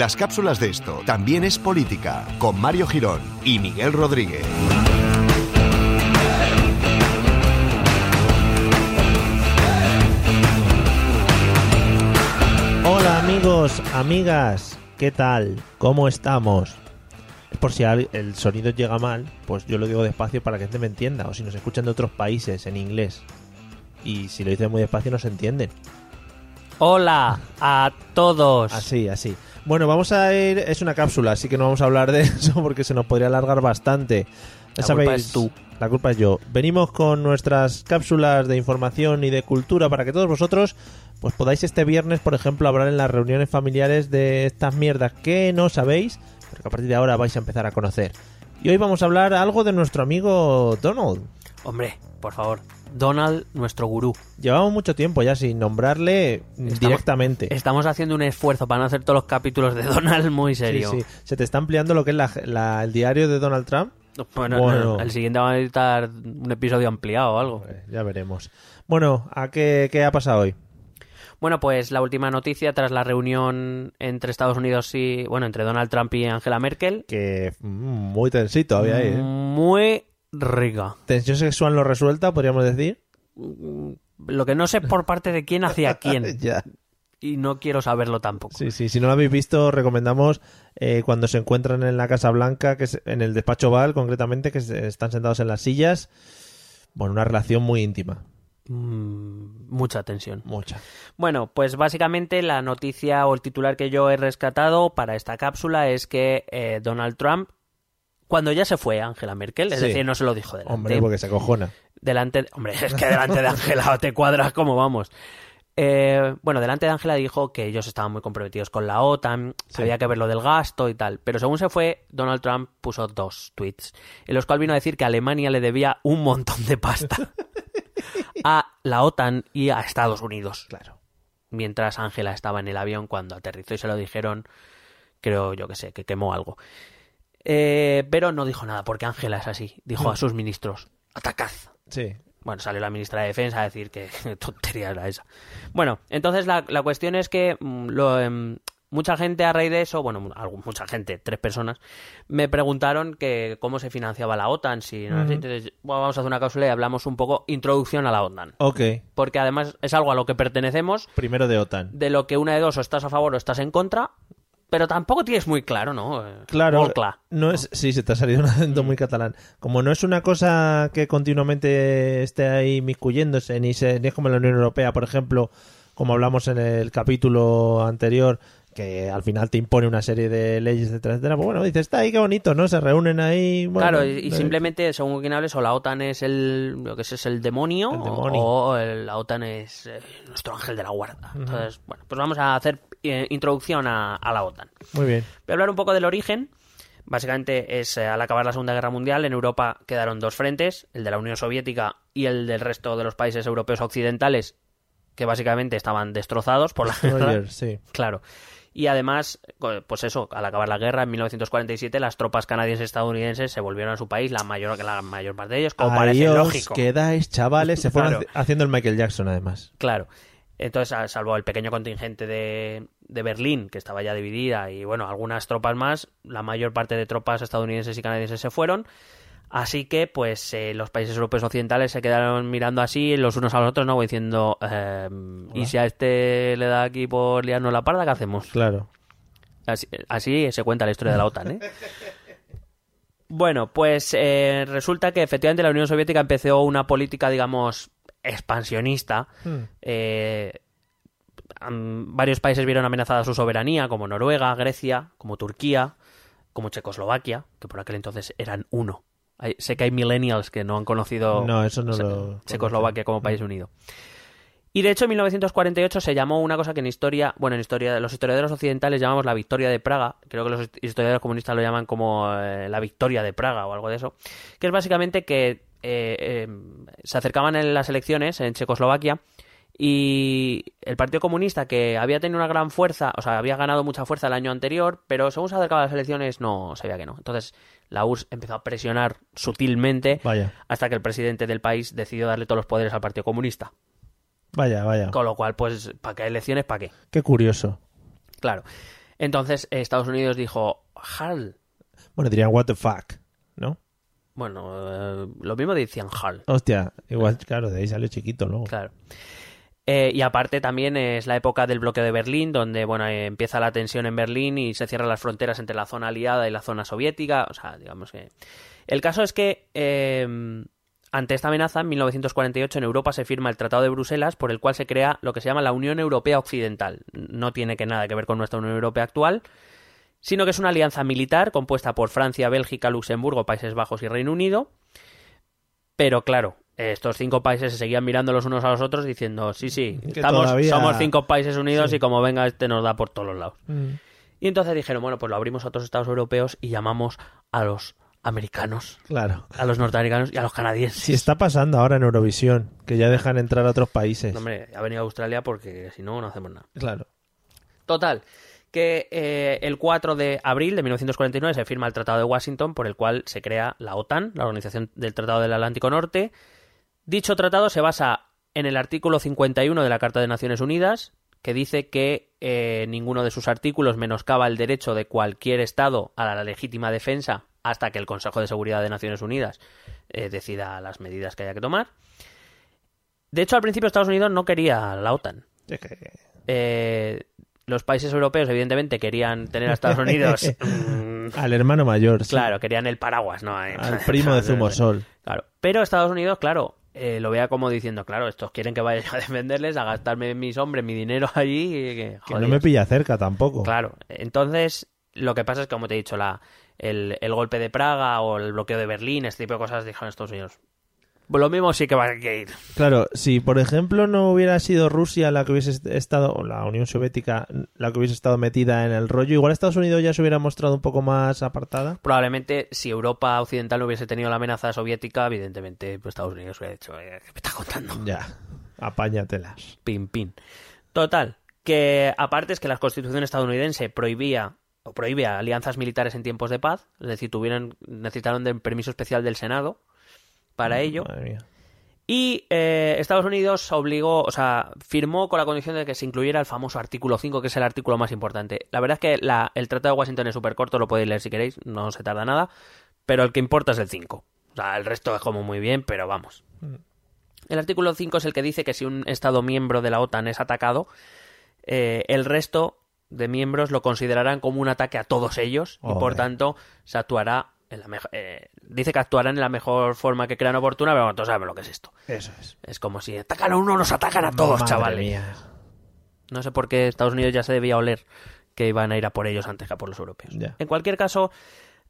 Las cápsulas de esto también es política, con Mario Girón y Miguel Rodríguez. Hola amigos, amigas, ¿qué tal? ¿Cómo estamos? Es por si el sonido llega mal, pues yo lo digo despacio para que gente me entienda, o si nos escuchan de otros países en inglés. Y si lo dice muy despacio no se entienden. Hola a todos. Así, así. Bueno, vamos a ir, es una cápsula, así que no vamos a hablar de eso porque se nos podría alargar bastante. La culpa es tú. La culpa es yo. Venimos con nuestras cápsulas de información y de cultura para que todos vosotros pues podáis este viernes, por ejemplo, hablar en las reuniones familiares de estas mierdas que no sabéis, pero que a partir de ahora vais a empezar a conocer. Y hoy vamos a hablar algo de nuestro amigo Donald. Hombre, por favor. Donald, nuestro gurú. Llevamos mucho tiempo ya sin nombrarle directamente. Estamos haciendo un esfuerzo para no hacer todos los capítulos de Donald muy Sí, serio. sí. Se te está ampliando lo que es la- la- el diario de Donald Trump. Bueno, Bueno. no, el siguiente va a necesitar un episodio ampliado o algo. Eh, ya veremos. Bueno, ¿a qué, qué ha pasado hoy? Bueno, pues la última noticia tras la reunión entre Estados Unidos y, bueno, entre Donald Trump y Angela Merkel. Que mm, muy tensito había ahí, ¿eh? Muy rica. Tensión sexual no resuelta, podríamos decir. Lo que no sé por parte de quién hacia quién. ya. Y no quiero saberlo tampoco. Sí, sí, si no lo habéis visto, recomendamos eh, cuando se encuentran en la Casa Blanca, que es en el despacho Oval, concretamente, que se- están sentados en las sillas. Bueno, una relación muy íntima. Mm, mucha tensión. Mucha. Bueno, pues básicamente la noticia o el titular que yo he rescatado para esta cápsula es que eh, Donald Trump, cuando ya se fue Angela Merkel, es Sí. decir, no se lo dijo delante. Hombre, porque se acojona. delante, hombre, es que delante de Angela te cuadras como vamos. Eh, bueno, delante de Angela dijo que ellos estaban muy comprometidos con la OTAN, Sí. había que ver lo del gasto y tal. Pero según se fue, Donald Trump puso dos tweets, en los cuales vino a decir que Alemania le debía un montón de pasta a la OTAN y a Estados Unidos Claro. mientras Ángela estaba en el avión cuando aterrizó y se lo dijeron, creo yo que sé, que quemó algo. Eh, pero no dijo nada, porque Ángela es así. Dijo a sus ministros, atacad. Sí. Bueno, salió la ministra de Defensa a decir que tontería era esa. Bueno, entonces la, la cuestión es que mm, lo, em, mucha gente a raíz de eso, bueno, mucha gente, tres personas, me preguntaron que cómo se financiaba la OTAN. Si, no, Ujú. Entonces, bueno, vamos a hacer una cápsula y hablamos un poco introducción a la OTAN. Ok. Porque además es algo a lo que pertenecemos Primero de OTAN. de lo que una de dos o estás a favor o estás en contra, pero tampoco tienes muy claro, ¿no? Claro, clar. no es, sí, se te ha salido un acento muy catalán. Como no es una cosa que continuamente esté ahí miscuyéndose, ni, se, ni es como en la Unión Europea, por ejemplo, como hablamos en el capítulo anterior, que al final te impone una serie de leyes, etcétera, etcétera. Pues bueno, dices, está ahí, qué bonito, ¿no? Se reúnen ahí. bueno, claro, y, y eh, simplemente, según quien hables, o la OTAN es el, lo que es, es el demonio, El demonio. o el- la OTAN es eh, nuestro ángel de la guarda. Entonces, bueno, pues vamos a hacer eh, introducción a, a la OTAN. Muy bien. Voy a hablar un poco del origen. Básicamente es eh, al acabar la Segunda Guerra Mundial en Europa quedaron dos frentes, el de la Unión Soviética y el del resto de los países europeos occidentales, que básicamente estaban destrozados por la guerra. Sí. Claro. Y además, pues eso, al acabar la guerra en 1947, las tropas canadienses y estadounidenses se volvieron a su país, la mayor, la mayor parte de ellos, como parece Ahí os lógico. quedáis, chavales. Se fueron Claro. haciendo el Michael Jackson, además. Claro. Entonces, a- salvo el pequeño contingente de, de Berlín, que estaba ya dividida, y bueno, algunas tropas más, la mayor parte de tropas estadounidenses y canadienses se fueron. Así que, pues, eh, los países europeos occidentales se quedaron mirando así los unos a los otros, ¿no? Diciendo, eh, ¿y si a este le da aquí por liarnos la parda, qué hacemos? Claro. Así, así se cuenta la historia de la OTAN, ¿eh? Bueno, pues eh, resulta que efectivamente la Unión Soviética empezó una política, digamos, expansionista. Hmm. Eh, varios países vieron amenazada su soberanía, como Noruega, Grecia, como Turquía, como Checoslovaquia, que por aquel entonces eran uno. Hay- sé que hay millennials que no han conocido No, eso no Se- lo. Checoslovaquia como país unido. Y de hecho, en 1948 se llamó una cosa que en historia, bueno, en historia, los historiadores occidentales llamamos la victoria de Praga. Creo que los historiadores comunistas lo llaman como eh, la victoria de Praga o algo de eso. Que es básicamente que eh, eh, se acercaban en las elecciones en Checoslovaquia y el Partido Comunista, que había tenido una gran fuerza, o sea, había ganado mucha fuerza el año anterior, pero según se acercaban las elecciones no sabía que no. Entonces la URSS empezó a presionar sutilmente Vaya, hasta que el presidente del país decidió darle todos los poderes al Partido Comunista. vaya, vaya. Con lo cual, pues, ¿para qué elecciones? ¿Para qué? Qué curioso. Claro. Entonces Estados Unidos dijo, HAL. Bueno, dirían what the fuck. Bueno, eh, lo mismo decían HAL. Hostia, igual, claro, de ahí salió chiquito luego. Claro. Eh, y aparte también es la época del bloqueo de Berlín, donde bueno eh, empieza la tensión en Berlín y se cierran las fronteras entre la zona aliada y la zona soviética. O sea, digamos que... El caso es que eh, ante esta amenaza, en 1948 en Europa se firma el Tratado de Bruselas, por el cual se crea lo que se llama la Unión Europea Occidental. No tiene que nada que ver con nuestra Unión Europea actual, sino que es una alianza militar compuesta por Francia, Bélgica, Luxemburgo, Países Bajos y Reino Unido. Pero claro, estos cinco países se seguían mirando los unos a los otros diciendo, sí, sí, estamos, todavía- somos cinco países unidos Sí. y como venga este nos da por todos los lados. Mm. Y entonces dijeron, bueno, pues lo abrimos a otros estados europeos y llamamos a los americanos, Claro. a los norteamericanos y a los canadienses. Si está pasando ahora en Eurovisión, que ya dejan entrar a otros países. No, hombre, ha venido a Australia porque si no, no hacemos nada. Claro. Total, que eh, el 4 de abril de 1949 se firma el Tratado de Washington por el cual se crea la OTAN, la Organización del Tratado del Atlántico Norte. Dicho tratado se basa en el artículo 51 de la Carta de Naciones Unidas, que dice que eh, ninguno de sus artículos menoscaba el derecho de cualquier Estado a la legítima defensa hasta que el Consejo de Seguridad de Naciones Unidas eh, decida las medidas que haya que tomar. De hecho, al principio Estados Unidos no quería la OTAN. Es que- Eh, los países europeos, evidentemente, querían tener a Estados Unidos. mm, Al hermano mayor, sí. claro, querían el paraguas, ¿no? Al primo de Zumosol. Claro. Pero Estados Unidos, claro, eh, lo vea como diciendo, claro, estos quieren que vaya a defenderles, a gastarme mis hombres, mi dinero allí. y que, Que no me pilla cerca tampoco. Claro. Entonces, lo que pasa es que, como te he dicho, la, el, el golpe de Praga o el bloqueo de Berlín, este tipo de cosas, dijeron Estados Unidos. Lo mismo sí que va a ir. Claro, si por ejemplo no hubiera sido Rusia la que hubiese est- estado, o la Unión Soviética la que hubiese estado metida en el rollo, igual Estados Unidos ya se hubiera mostrado un poco más apartada. Probablemente, si Europa Occidental no hubiese tenido la amenaza soviética, evidentemente pues, Estados Unidos hubiera dicho, eh, ¿qué me está contando? Ya, apáñatelas. Pin, pin. Total, que aparte es que la constitución estadounidense prohibía o prohíbe alianzas militares en tiempos de paz, es decir, tuvieron, necesitaron de permiso especial del Senado para ello. Madre mía. Y eh, Estados Unidos obligó, o sea, firmó con la condición de que se incluyera el famoso artículo 5, que es el artículo más importante. La verdad es que la- el Tratado de Washington es súper corto, lo podéis leer si queréis, no se tarda nada, pero el que importa es el 5. O sea, el resto es como muy bien, pero vamos. El artículo 5 es el que dice que si un Estado miembro de la OTAN es atacado, eh, el resto de miembros lo considerarán como un ataque a todos ellos y por tanto se actuará en la mejor... dice que actuarán en la mejor forma que crean oportuna, pero bueno, todos sabemos lo que es esto. Eso es. Es como si atacan a uno, nos atacan a todos, Madre chavales. mía. No sé por qué Estados Unidos ya se debía oler que iban a ir a por ellos antes que a por los europeos. En cualquier caso,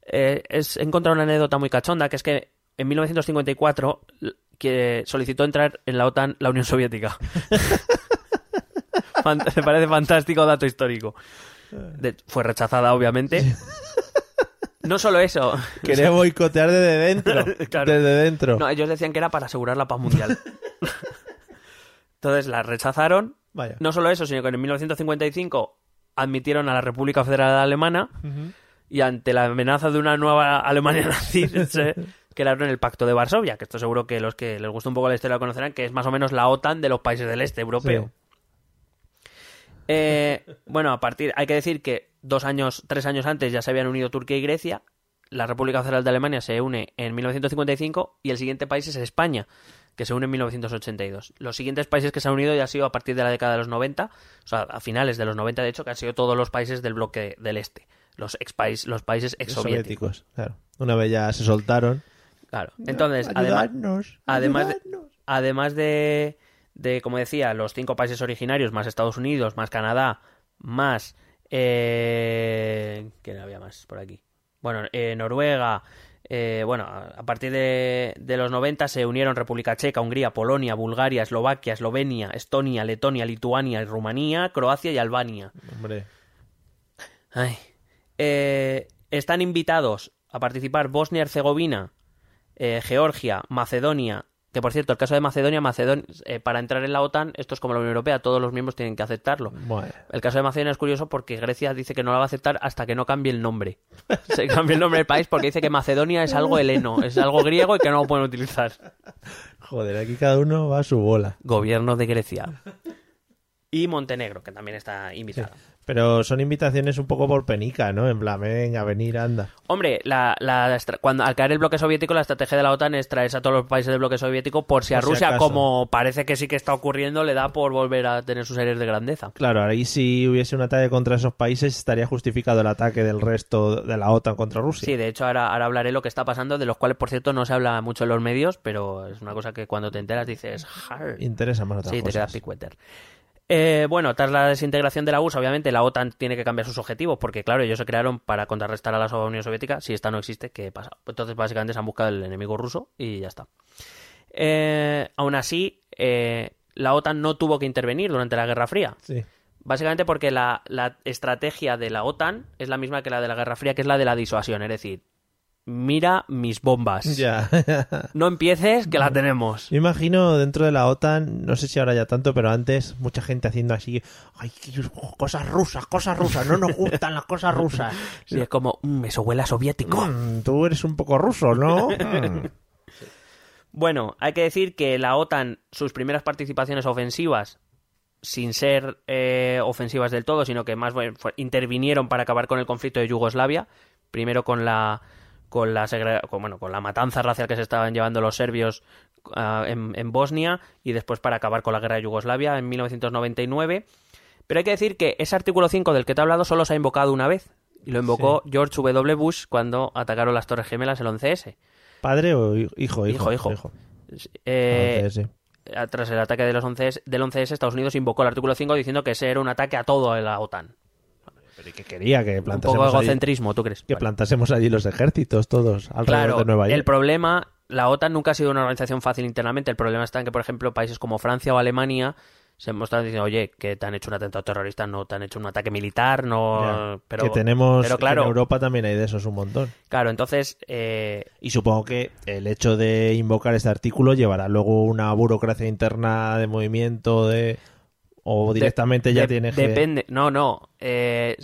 eh, es, he encontrado una anécdota muy cachonda, que es que en 1954 l- que solicitó entrar en la OTAN la Unión Soviética. Me parece fantástico dato histórico. De- fue rechazada, obviamente. No solo eso. Quería boicotear desde dentro. Claro. Desde dentro. No, ellos decían que era para asegurar la paz mundial. Entonces la rechazaron. Vaya. No solo eso, sino que en 1955 admitieron a la República Federal Alemana y ante la amenaza de una nueva Alemania nazi se crearon el Pacto de Varsovia, que esto seguro que los que les gusta un poco la historia lo conocerán, que es más o menos la OTAN de los países del este europeo. Eh, bueno, a partir, hay que decir que dos años, tres años antes ya se habían unido Turquía y Grecia. La República Federal de Alemania se une en 1955 y el siguiente país es España, que se une en 1982. Los siguientes países que se han unido ya han sido a partir de la década de los 90, o sea, a finales de los 90 de hecho, que han sido todos los países del bloque del este, los ex país, los países ex soviéticos. Soviéticos, claro. Una vez ya se soltaron. Claro. Entonces, además, Ayudarnos, además de- además de, de, como decía, los cinco países originarios, más Estados Unidos, más Canadá, más... Eh... ¿Quién había más por aquí? Bueno, eh, Noruega... eh, bueno, a partir de, de los 90 se unieron República Checa, Hungría, Polonia, Bulgaria, Eslovaquia, Eslovenia, Estonia, Letonia, Lituania, Rumanía, Croacia y Albania. Hombre. Ay. Eh, están invitados a participar Bosnia y Herzegovina, eh, Georgia, Macedonia. Que por cierto, el caso de Macedonia, Macedon- eh, para entrar en la OTAN, esto es como la Unión Europea, todos los miembros tienen que aceptarlo. Bueno. El caso de Macedonia es curioso porque Grecia dice que no la va a aceptar hasta que no cambie el nombre. Se cambie el nombre del país porque dice que Macedonia es algo heleno, es algo griego y que no lo pueden utilizar. Joder, aquí cada uno va a su bola. Gobierno de Grecia. Y Montenegro, que también está invitada. Pero son invitaciones un poco por penica, ¿no? En plan, venga, venir, anda. Hombre, la, cuando al caer el bloque soviético, la estrategia de la OTAN es traerse a todos los países del bloque soviético por si a Por Rusia, como parece que sí que está ocurriendo, le da por volver a tener sus aires de grandeza. Claro, ahí si hubiese un ataque contra esos países estaría justificado el ataque del resto de la OTAN contra Rusia. Sí, de hecho ahora, ahora hablaré lo que está pasando, de los cuales, por cierto, no se habla mucho en los medios, pero es una cosa que cuando te enteras dices... "Jar". Interesa más otras Sí, te cosas. quedas picueter. Eh, bueno, tras la desintegración de la URSS, obviamente la OTAN tiene que cambiar sus objetivos, porque claro, ellos se crearon para contrarrestar a la Unión Soviética. Si esta no existe, ¿qué pasa? Entonces, básicamente se han buscado el enemigo ruso y ya está. Eh, aún así, eh, la OTAN no tuvo que intervenir durante la Guerra Fría. Sí. Básicamente porque la, la estrategia de la OTAN es la misma que la de la Guerra Fría, que es la de la disuasión. Es decir, mira mis bombas. Ya. No empieces, que la tenemos. Yo imagino dentro de la OTAN, no sé si ahora ya tanto, pero antes mucha gente haciendo así, ay, cosas rusas, cosas rusas, no nos gustan las cosas rusas. Sí, es como, "Mm, eso huele a soviético. Mm, tú eres un poco ruso, ¿no? Mm. Bueno, hay que decir que la OTAN, sus primeras participaciones ofensivas, sin ser eh, ofensivas del todo, sino que más bien fue- intervinieron para acabar con el conflicto de Yugoslavia, primero con la con la con, bueno, con la matanza racial que se estaban llevando los serbios ah, en, en Bosnia y después para acabar con la guerra de Yugoslavia en 1999. Pero hay que decir que ese artículo 5 del que te he hablado solo se ha invocado una vez. Y lo invocó George W. Bush cuando atacaron las Torres Gemelas el 11S. ¿Padre o hi- hijo? Hijo, Hijo, hijo. Ah, Eh, eh, tras el ataque de los 11S, del 11S, Estados Unidos invocó el artículo 5 diciendo que ese era un ataque a todo la OTAN. Pero ¿y qué quería? Que Un poco plantásemos, allí, egocentrismo, ¿tú crees? que Vale. plantásemos allí los ejércitos todos alrededor Claro, de Nueva York. el problema, la OTAN nunca ha sido una organización fácil internamente. El problema está en que, por ejemplo, países como Francia o Alemania se mostraron diciendo, oye, que te han hecho un atentado terrorista, no te han hecho un ataque militar, no... Ya, pero, que tenemos pero claro, en Europa también hay de esos un montón. claro, entonces... eh, Y supongo que el hecho de invocar este artículo llevará luego una burocracia interna de movimiento de o directamente ya de- Depende, no, no. eh,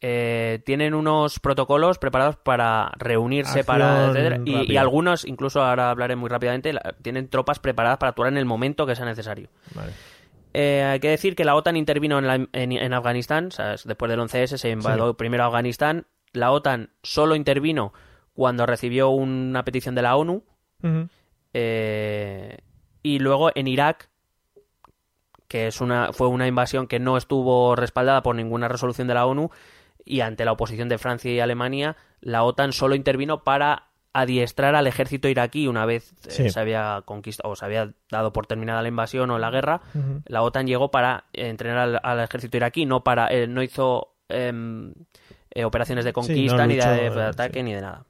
eh, tienen unos protocolos preparados para reunirse, Acción para. y, algunos, incluso ahora hablaré muy rápidamente, la- tienen tropas preparadas para actuar en el momento que sea necesario. Vale. Eh, hay que decir que la OTAN intervino en, la- en- en Afganistán, o sea, después del 11S se invadió primero Afganistán. La OTAN solo intervino cuando recibió una petición de la ONU. Eh, y luego en Irak, que es una, fue una invasión que no estuvo respaldada por ninguna resolución de la ONU, y ante la oposición de Francia y Alemania, la OTAN solo intervino para adiestrar al ejército iraquí una vez eh, se había conquistado o se había dado por terminada la invasión o la guerra. La OTAN llegó para eh, entrenar al, al ejército iraquí, no para eh, no hizo em, eh, operaciones de conquista ni de, luchó, de ataque sí. ni de nada.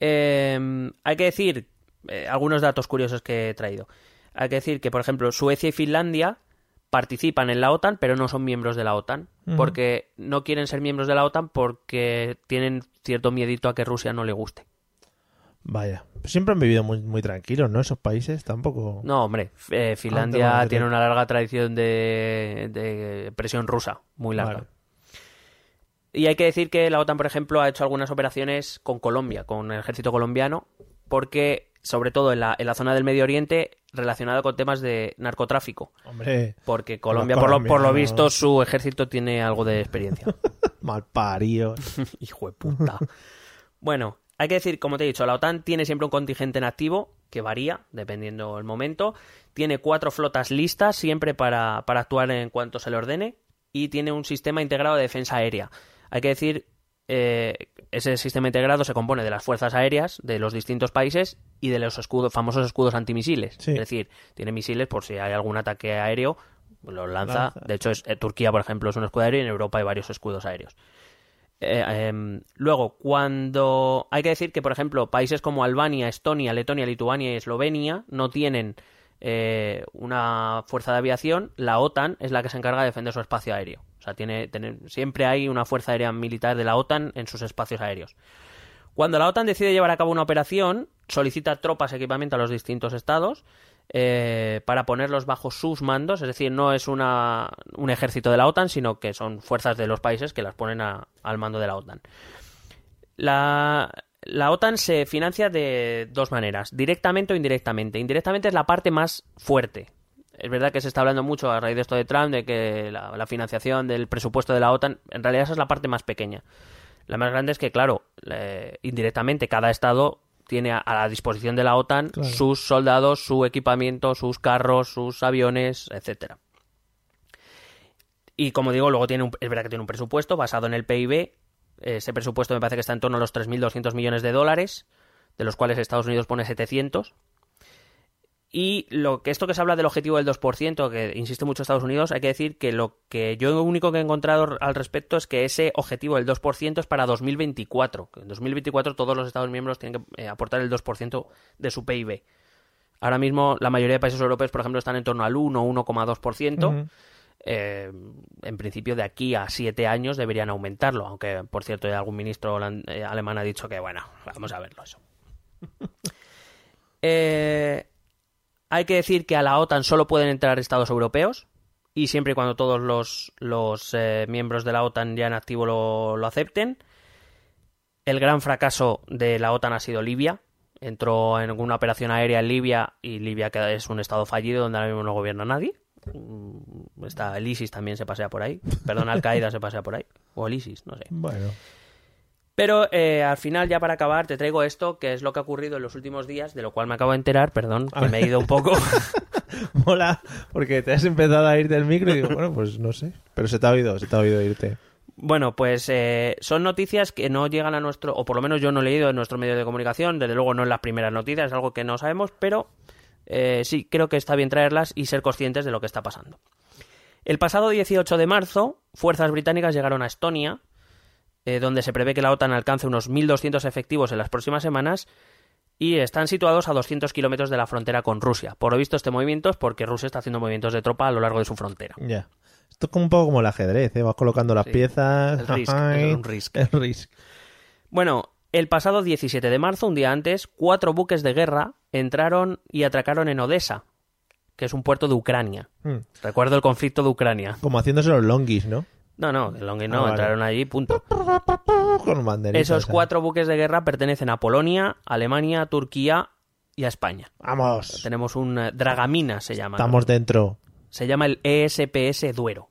Em, hay que decir algunos datos curiosos que he traído. Hay que decir que, por ejemplo, Suecia y Finlandia participan en la OTAN, pero no son miembros de la OTAN, porque no quieren ser miembros de la OTAN porque tienen cierto miedito a que Rusia no le guste. Vaya. Siempre han vivido muy, muy tranquilos, ¿no? Esos países tampoco. No, hombre, eh, Finlandia tiene una larga tradición de, de presión rusa, muy larga. Vale. Y hay que decir que la OTAN, por ejemplo, ha hecho algunas operaciones con Colombia, con el ejército colombiano, porque, sobre todo en la, en la zona del Medio Oriente, relacionado con temas de narcotráfico. Hombre, Porque Colombia, por lo, por lo visto, su ejército tiene algo de experiencia. mal parido. Hijo de puta. bueno, hay que decir, como te he dicho, la OTAN tiene siempre un contingente en activo que varía dependiendo el momento. Tiene cuatro flotas listas siempre para, para actuar en cuanto se le ordene. Y tiene un sistema integrado de defensa aérea. Hay que decir, eh, ese sistema integrado se compone de las fuerzas aéreas de los distintos países y de los escudos, famosos escudos antimisiles. Sí. Es decir, tiene misiles por si hay algún ataque aéreo, los lanza. Lanza. De hecho, es- eh, Turquía, por ejemplo, es un escudo aéreo y en Europa hay varios escudos aéreos. Eh, em, luego, cuando hay que decir que, por ejemplo, países como Albania, Estonia, Letonia, Lituania y Eslovenia no tienen eh, una fuerza de aviación, la OTAN es la que se encarga de defender su espacio aéreo. O sea, tiene, siempre hay una fuerza aérea militar de la OTAN en sus espacios aéreos. Cuando la OTAN decide llevar a cabo una operación, solicita tropas y equipamiento a los distintos estados eh, para ponerlos bajo sus mandos, es decir, no es una, un ejército de la OTAN, sino que son fuerzas de los países que las ponen a- al mando de la OTAN. La, la OTAN se financia de dos maneras, directamente o indirectamente. Indirectamente es la parte más fuerte. Es verdad que se está hablando mucho a raíz de esto de Trump, de que la, la financiación del presupuesto de la OTAN, en realidad esa es la parte más pequeña. La más grande es que, claro, eh, indirectamente cada estado tiene a, a la disposición de la OTAN Claro. sus soldados, su equipamiento, sus carros, sus aviones, etcétera. Y como digo, luego tiene un, es verdad que tiene un presupuesto basado en el PIB. Ese presupuesto me parece que está en torno a los 3.200 millones de dólares, de los cuales Estados Unidos pone 700. Y lo que esto que se habla del objetivo del 2%, que insiste mucho Estados Unidos, hay que decir que lo que yo lo único que he encontrado al respecto es que ese objetivo del 2% es para 2024. Que en 2024 todos los Estados miembros tienen que eh, aportar el 2% de su PIB. Ahora mismo la mayoría de países europeos, por ejemplo, están en torno al 1 o 1,2%. Ujú. Eh, en principio, de aquí a siete años deberían aumentarlo, aunque, por cierto, ya algún ministro eh, alemán ha dicho que, bueno, vamos a verlo eso. Eh, hay que decir que a la OTAN solo pueden entrar estados europeos y siempre y cuando todos los, los eh, miembros de la OTAN ya en activo lo, lo acepten. El gran fracaso de la OTAN ha sido Libia. Entró en una operación aérea en Libia y Libia que es un estado fallido donde ahora mismo no gobierna nadie. Mm, Está el ISIS también se pasea por ahí. Perdón, Al Qaeda se pasea por ahí. O el ISIS, no sé. Bueno, Pero eh, al final, ya para acabar, te traigo esto, que es lo que ha ocurrido en los últimos días, de lo cual me acabo de enterar, perdón, que me he ido un poco. mola, porque te has empezado a ir del micro y digo, bueno, pues no sé. Pero se te ha oído, se te ha oído irte. Bueno, pues eh, son noticias que no llegan a nuestro, o por lo menos yo no he leído en nuestro medio de comunicación, desde luego no en las primeras noticias, es algo que no sabemos, pero eh, sí, creo que está bien traerlas y ser conscientes de lo que está pasando. El pasado 18 de marzo, fuerzas británicas llegaron a Estonia, eh, donde se prevé que la OTAN alcance unos 1.200 efectivos en las próximas semanas, y están situados a 200 kilómetros de la frontera con Rusia. Por lo visto, este movimiento es porque Rusia está haciendo movimientos de tropa a lo largo de su frontera. Ya. Esto es como un poco como el ajedrez, ¿eh? Vas colocando las Sí. piezas. El Risk, es un Risk. El Risk. Bueno, el pasado 17 de marzo, un día antes, cuatro buques de guerra entraron y atracaron en Odessa, que es un puerto de Ucrania. Hmm. Recuerdo el conflicto de Ucrania. Como haciéndose los longis, ¿no? No, no, Ah, no, vale. entraron allí, punto. Con. Esos cuatro buques de guerra pertenecen a Polonia, Alemania, Turquía y a España. Vamos. Tenemos un eh, Dragamina, se llama. ¿no? Estamos dentro. Se llama el ESPS Duero.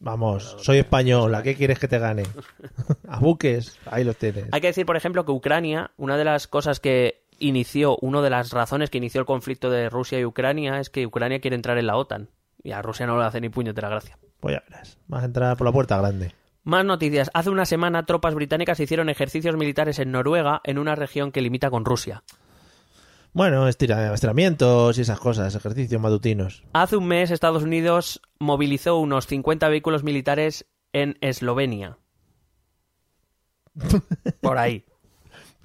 Vamos. Soy español. ¿A qué quieres que te gane? a buques. Ahí los tienes. Hay que decir, por ejemplo, que Ucrania, una de las cosas que inició, una de las razones que inició el conflicto de Rusia y Ucrania es que Ucrania quiere entrar en la OTAN. Y a Rusia no le hace ni puñetera gracia. Pues ya verás. Vas a entrar por la puerta grande. Más noticias. Hace una semana tropas británicas hicieron ejercicios militares en Noruega, en una región que limita con Rusia. Bueno, estira- estiramientos y esas cosas. Ejercicios matutinos. Hace un mes Estados Unidos movilizó unos 50 vehículos militares en Eslovenia. Por ahí.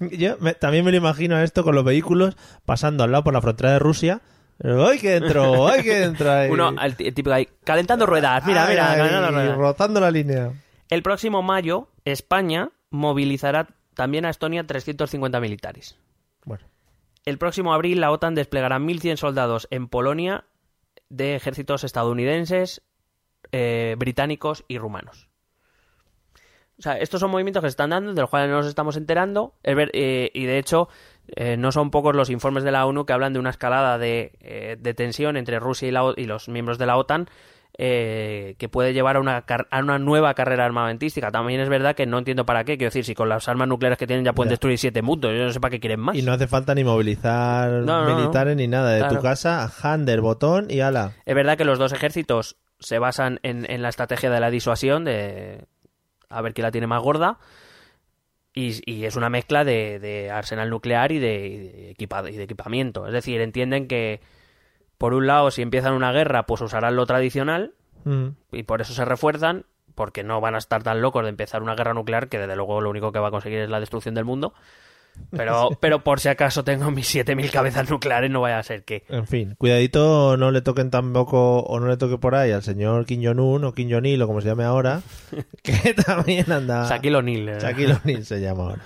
Yo me- también me lo imagino a esto con los vehículos pasando al lado por la frontera de Rusia. ¡Ay, que entro! ¡Ay, que entro! ahí! Uno, el t- el típico ahí, calentando ruedas. Mira, Ay, mira, ay, calentando ruedas. Rotando la línea. El próximo mayo, España movilizará también a Estonia 350 militares. Bueno, El próximo abril, la OTAN desplegará 1.100 soldados en Polonia de ejércitos estadounidenses, eh, británicos y rumanos. O sea, estos son movimientos que se están dando, de los cuales no nos estamos enterando, es ver- eh, y de hecho eh, no son pocos los informes de la ONU que hablan de una escalada de, eh, de tensión entre Rusia y, la y los miembros de la OTAN eh, que puede llevar a una, a una nueva carrera armamentística. También es verdad que no entiendo para qué, quiero decir, si con las armas nucleares que tienen ya pueden Ya. destruir siete mundos, yo no sé para qué quieren más. y no hace falta ni movilizar No, no, no. militares ni nada. De tu casa, hander, botón y ala. Es verdad que los dos ejércitos se basan en, en la estrategia de la disuasión, de a ver quién la tiene más gorda, y, y es una mezcla de, de arsenal nuclear y de, y de equipa- y de equipamiento. Es decir, entienden que, por un lado, si empiezan una guerra, pues usarán lo tradicional, Mm. y por eso se refuerzan, porque no van a estar tan locos de empezar una guerra nuclear, que desde luego lo único que va a conseguir es la destrucción del mundo. Pero, pero por si acaso tengo mis 7.000 cabezas nucleares, no vaya a ser que... En fin, cuidadito, no le toquen tampoco, o no le toque por ahí al señor Kim Jong-un o Kim Jong-il o como se llame ahora, que también anda... Shaquille O'Neal. eh. Shaquille O'Neal se llama ahora.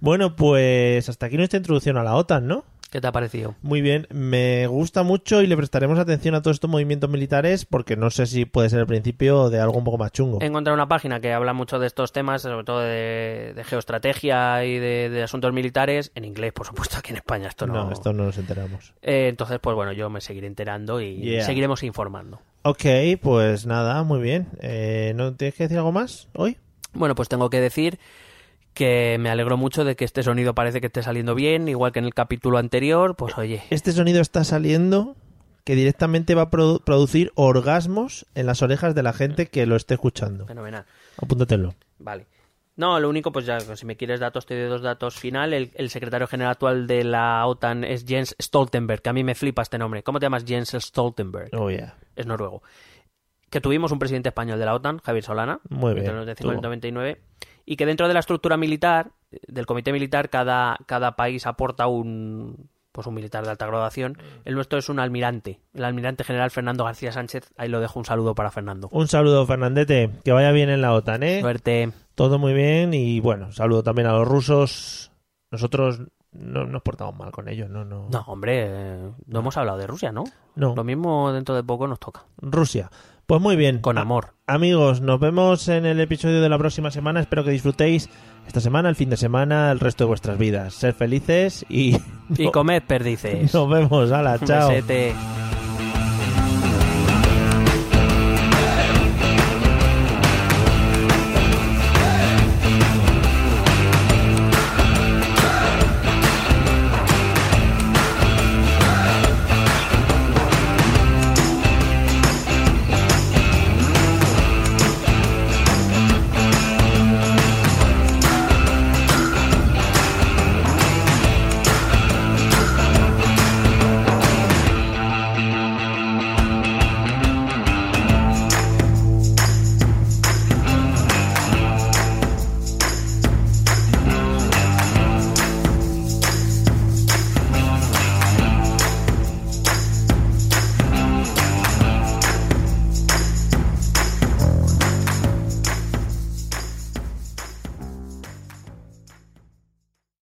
Bueno, pues hasta aquí nuestra introducción a la OTAN, ¿no? ¿Qué te ha parecido? Muy bien, me gusta mucho y le prestaremos atención a todos estos movimientos militares porque no sé si puede ser el principio de algo un poco más chungo. He encontrado una página que habla mucho de estos temas, sobre todo de, de geoestrategia y de, de asuntos militares, en inglés, por supuesto, aquí en España esto no... No, esto no nos enteramos. Eh, entonces, pues bueno, yo me seguiré enterando y Yeah. seguiremos informando. Ok, pues nada, muy bien. Eh, ¿No tienes que decir algo más hoy? Bueno, pues tengo que decir que me alegro mucho de que este sonido parece que esté saliendo bien, igual que en el capítulo anterior, pues oye, Este sonido está saliendo que directamente va a produ- producir orgasmos en las orejas de la gente que lo esté escuchando. fenomenal. Apúntatelo. Vale. No, lo único, pues ya, si me quieres datos, te doy dos datos final. El, el secretario general actual de la OTAN es Jens Stoltenberg, que a mí me flipa este nombre. ¿Cómo te llamas Jens Stoltenberg? Oh, yeah. Es noruego. Que tuvimos un presidente español de la OTAN, Javier Solana, Muy bien, entre el 95 y el tuvo. 99, y que dentro de la estructura militar, del comité militar, cada, cada país aporta un pues un militar de alta graduación. El nuestro es un almirante, el almirante general Fernando García Sánchez. Ahí lo dejo un saludo para Fernando. Un saludo, Fernandete. Que vaya bien en la OTAN, ¿eh? Suerte. Todo muy bien y bueno, saludo también a los rusos. Nosotros no nos portamos mal con ellos, no, no. No, hombre, eh, no hemos hablado de Rusia, ¿no? No. Lo mismo dentro de poco nos toca. Rusia. Pues muy bien. Con amor. Amigos, nos vemos en el episodio de la próxima semana. Espero que disfrutéis esta semana, el fin de semana, el resto de vuestras vidas. Ser felices y Y comed perdices. nos vemos. Hala, Un chao. besete.